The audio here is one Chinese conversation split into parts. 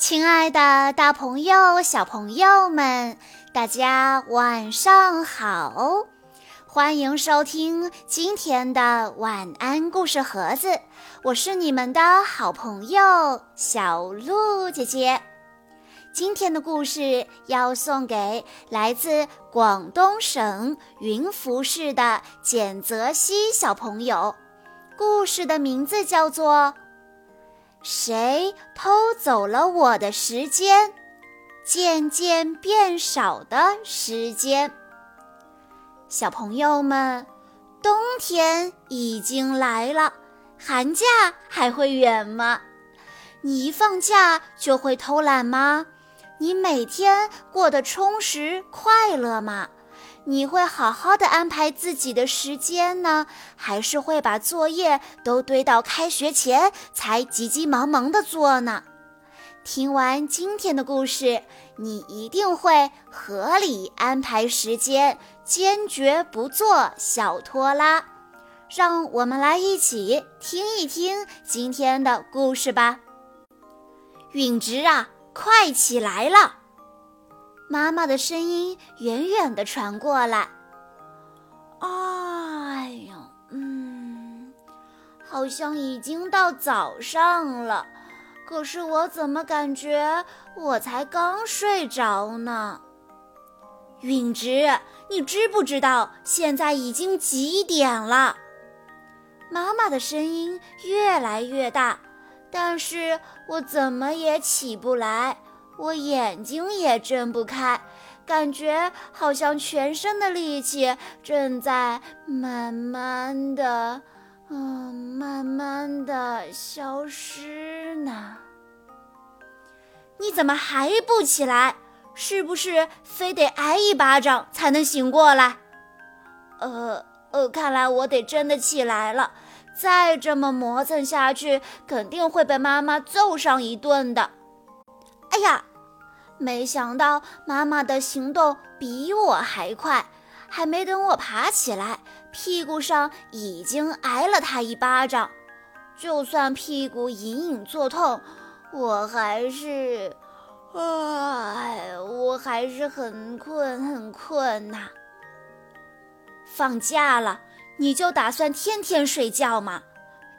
亲爱的，大朋友、小朋友们，大家晚上好！欢迎收听今天的晚安故事盒子，我是你们的好朋友小鹿姐姐。今天的故事要送给来自广东省云浮市的简泽熙小朋友，故事的名字叫做。谁偷走了我的时间？渐渐变少的时间。小朋友们，冬天已经来了，寒假还会远吗？你一放假就会偷懒吗？你每天过得充实快乐吗？你会好好的安排自己的时间呢，还是会把作业都堆到开学前才急急忙忙的做呢？听完今天的故事，你一定会合理安排时间，坚决不做小拖拉。让我们来一起听一听今天的故事吧。允直啊，快起来了！妈妈的声音远远地传过来。哎呀，嗯，好像已经到早上了，可是我怎么感觉我才刚睡着呢？允直，你知不知道现在已经几点了？妈妈的声音越来越大，但是我怎么也起不来。我眼睛也睁不开，感觉好像全身的力气正在慢慢的，嗯，慢慢的消失呢。你怎么还不起来？是不是非得挨一巴掌才能醒过来？呃呃，看来我得真的起来了。再这么磨蹭下去，肯定会被妈妈揍上一顿的。哎呀！没想到妈妈的行动比我还快，还没等我爬起来，屁股上已经挨了她一巴掌。就算屁股隐隐作痛，我还是，哎，我还是很困很困呐。放假了，你就打算天天睡觉吗？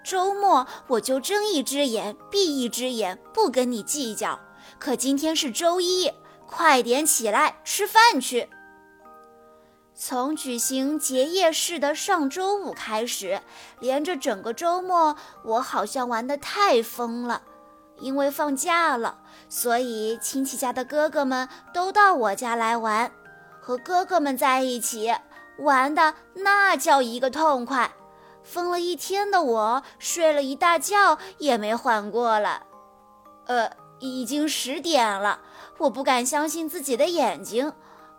周末我就睁一只眼闭一只眼，不跟你计较。可今天是周一，快点起来吃饭去。从举行结业式的上周五开始，连着整个周末，我好像玩得太疯了。因为放假了，所以亲戚家的哥哥们都到我家来玩，和哥哥们在一起玩的那叫一个痛快。疯了一天的我，睡了一大觉也没缓过来。呃。已经十点了，我不敢相信自己的眼睛。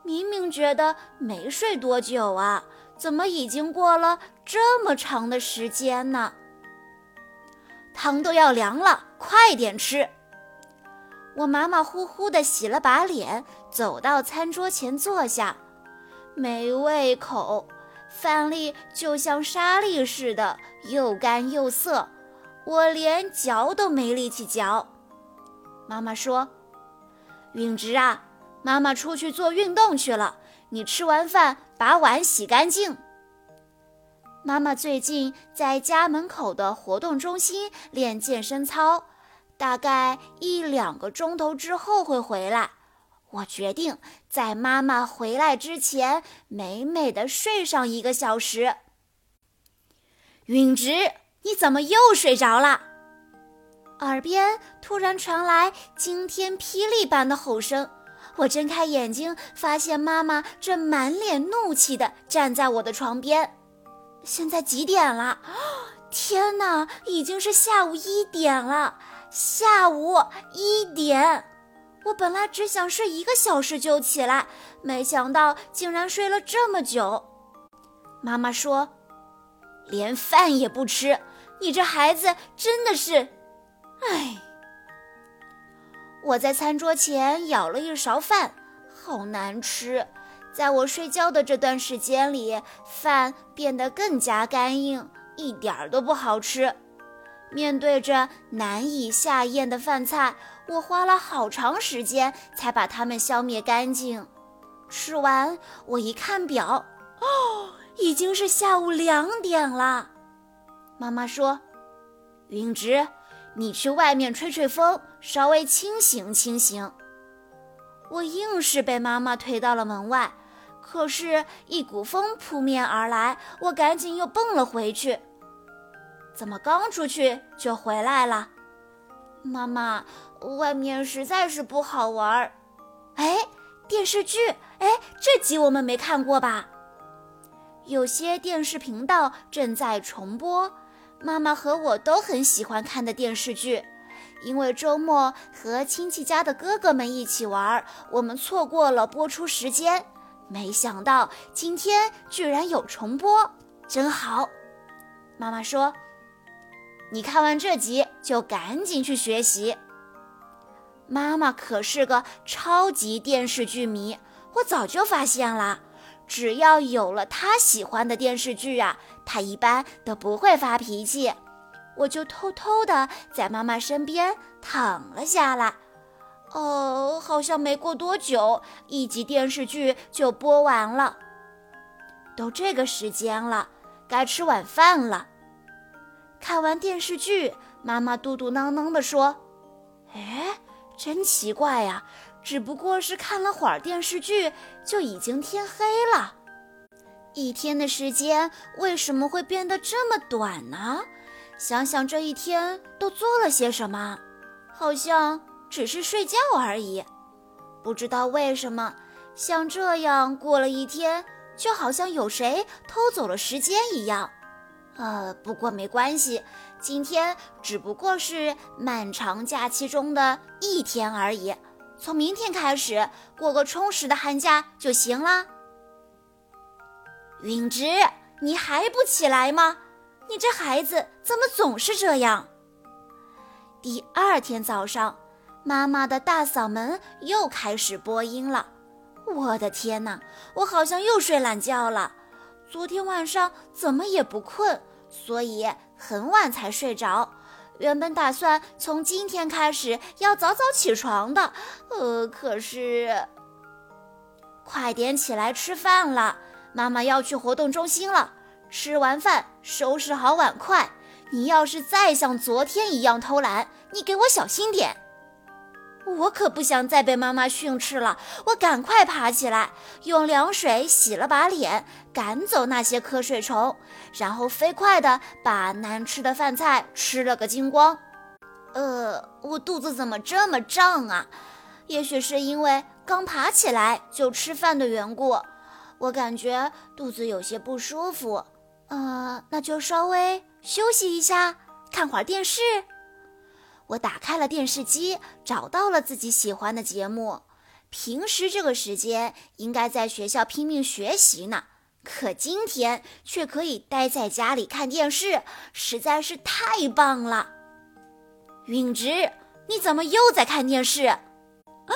明明觉得没睡多久啊，怎么已经过了这么长的时间呢？汤都要凉了，快点吃！我马马虎虎地洗了把脸，走到餐桌前坐下。没胃口，饭粒就像沙粒似的，又干又涩，我连嚼都没力气嚼。妈妈说：“允直啊，妈妈出去做运动去了。你吃完饭把碗洗干净。”妈妈最近在家门口的活动中心练健身操，大概一两个钟头之后会回来。我决定在妈妈回来之前美美的睡上一个小时。允直，你怎么又睡着了？耳边突然传来惊天霹雳般的吼声，我睁开眼睛，发现妈妈正满脸怒气地站在我的床边。现在几点了？天哪，已经是下午一点了！下午一点，我本来只想睡一个小时就起来，没想到竟然睡了这么久。妈妈说：“连饭也不吃，你这孩子真的是……”唉，我在餐桌前舀了一勺饭，好难吃。在我睡觉的这段时间里，饭变得更加干硬，一点儿都不好吃。面对着难以下咽的饭菜，我花了好长时间才把它们消灭干净。吃完，我一看表，哦，已经是下午两点了。妈妈说：“云芝，你去外面吹吹风，稍微清醒清醒。”我硬是被妈妈推到了门外，可是，一股风扑面而来，我赶紧又蹦了回去。怎么刚出去就回来了？妈妈，外面实在是不好玩儿。哎，电视剧，哎，这集我们没看过吧？有些电视频道正在重播，妈妈和我都很喜欢看的电视剧。因为周末和亲戚家的哥哥们一起玩，我们错过了播出时间。没想到今天居然有重播，真好。妈妈说：“你看完这集就赶紧去学习。”妈妈可是个超级电视剧迷，我早就发现了。只要有了他喜欢的电视剧啊，他一般都不会发脾气。我就偷偷的在妈妈身边躺了下来。哦，好像没过多久，一集电视剧就播完了。都这个时间了，该吃晚饭了。看完电视剧，妈妈嘟嘟囔囔地说：“哎，真奇怪呀，只不过是看了会儿电视剧，就已经天黑了。一天的时间为什么会变得这么短呢？”想想这一天都做了些什么，好像只是睡觉而已。不知道为什么，像这样过了一天，就好像有谁偷走了时间一样。呃，不过没关系，今天只不过是漫长假期中的一天而已。从明天开始，过个充实的寒假就行了。允之，你还不起来吗？你这孩子怎么总是这样？第二天早上，妈妈的大嗓门又开始播音了。我的天哪，我好像又睡懒觉了。昨天晚上怎么也不困，所以很晚才睡着。原本打算从今天开始要早早起床的，呃，可是……快点起来吃饭了，妈妈要去活动中心了。吃完饭，收拾好碗筷。你要是再像昨天一样偷懒，你给我小心点。我可不想再被妈妈训斥了。我赶快爬起来，用凉水洗了把脸，赶走那些瞌睡虫，然后飞快地把难吃的饭菜吃了个精光。呃，我肚子怎么这么胀啊？也许是因为刚爬起来就吃饭的缘故，我感觉肚子有些不舒服。呃，那就稍微休息一下，看会儿电视。我打开了电视机，找到了自己喜欢的节目。平时这个时间应该在学校拼命学习呢，可今天却可以待在家里看电视，实在是太棒了。允直，你怎么又在看电视？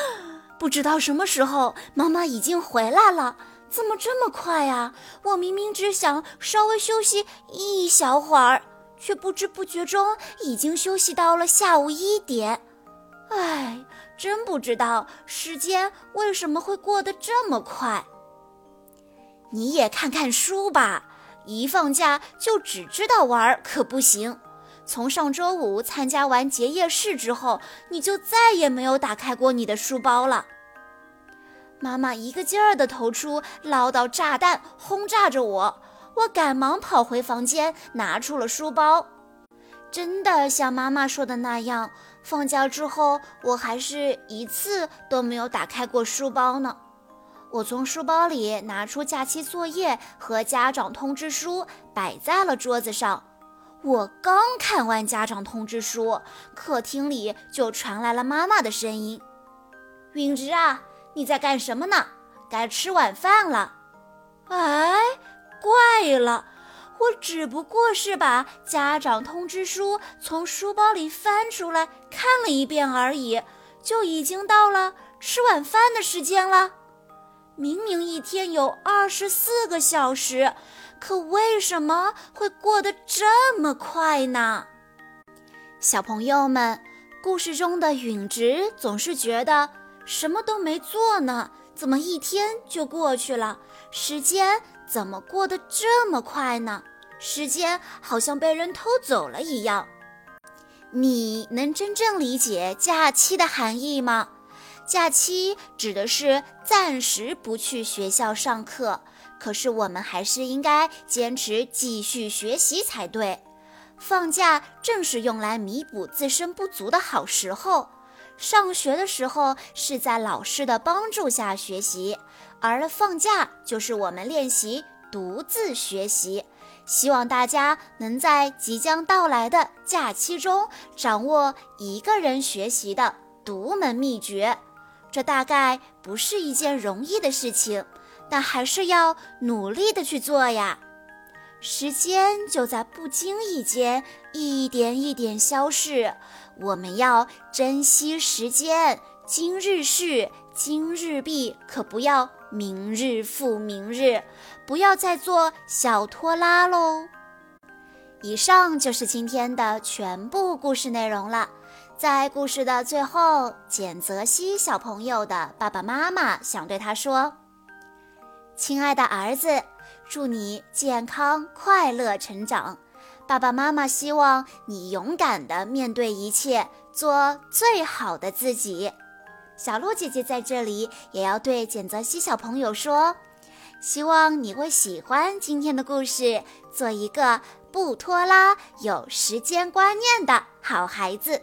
不知道什么时候，妈妈已经回来了。怎么这么快呀？我明明只想稍微休息一小会儿，却不知不觉中已经休息到了下午一点。唉，真不知道时间为什么会过得这么快。你也看看书吧，一放假就只知道玩可不行。从上周五参加完结业式之后，你就再也没有打开过你的书包了。妈妈一个劲儿地投出唠叨炸弹，轰炸着我。我赶忙跑回房间，拿出了书包。真的像妈妈说的那样，放假之后我还是一次都没有打开过书包呢。我从书包里拿出假期作业和家长通知书，摆在了桌子上。我刚看完家长通知书，客厅里就传来了妈妈的声音：“允植啊。”你在干什么呢？该吃晚饭了。哎，怪了，我只不过是把家长通知书从书包里翻出来看了一遍而已，就已经到了吃晚饭的时间了。明明一天有二十四个小时，可为什么会过得这么快呢？小朋友们。故事中的允直总是觉得什么都没做呢，怎么一天就过去了？时间怎么过得这么快呢？时间好像被人偷走了一样。你能真正理解假期的含义吗？假期指的是暂时不去学校上课，可是我们还是应该坚持继续学习才对。放假正是用来弥补自身不足的好时候。上学的时候是在老师的帮助下学习，而放假就是我们练习独自学习。希望大家能在即将到来的假期中掌握一个人学习的独门秘诀。这大概不是一件容易的事情，但还是要努力的去做呀。时间就在不经意间一点一点消逝，我们要珍惜时间。今日事今日毕，可不要明日复明日，不要再做小拖拉喽。以上就是今天的全部故事内容了。在故事的最后，简泽西小朋友的爸爸妈妈想对他说：“亲爱的儿子。”祝你健康快乐成长，爸爸妈妈希望你勇敢地面对一切，做最好的自己。小鹿姐姐在这里也要对简泽西小朋友说，希望你会喜欢今天的故事，做一个不拖拉、有时间观念的好孩子。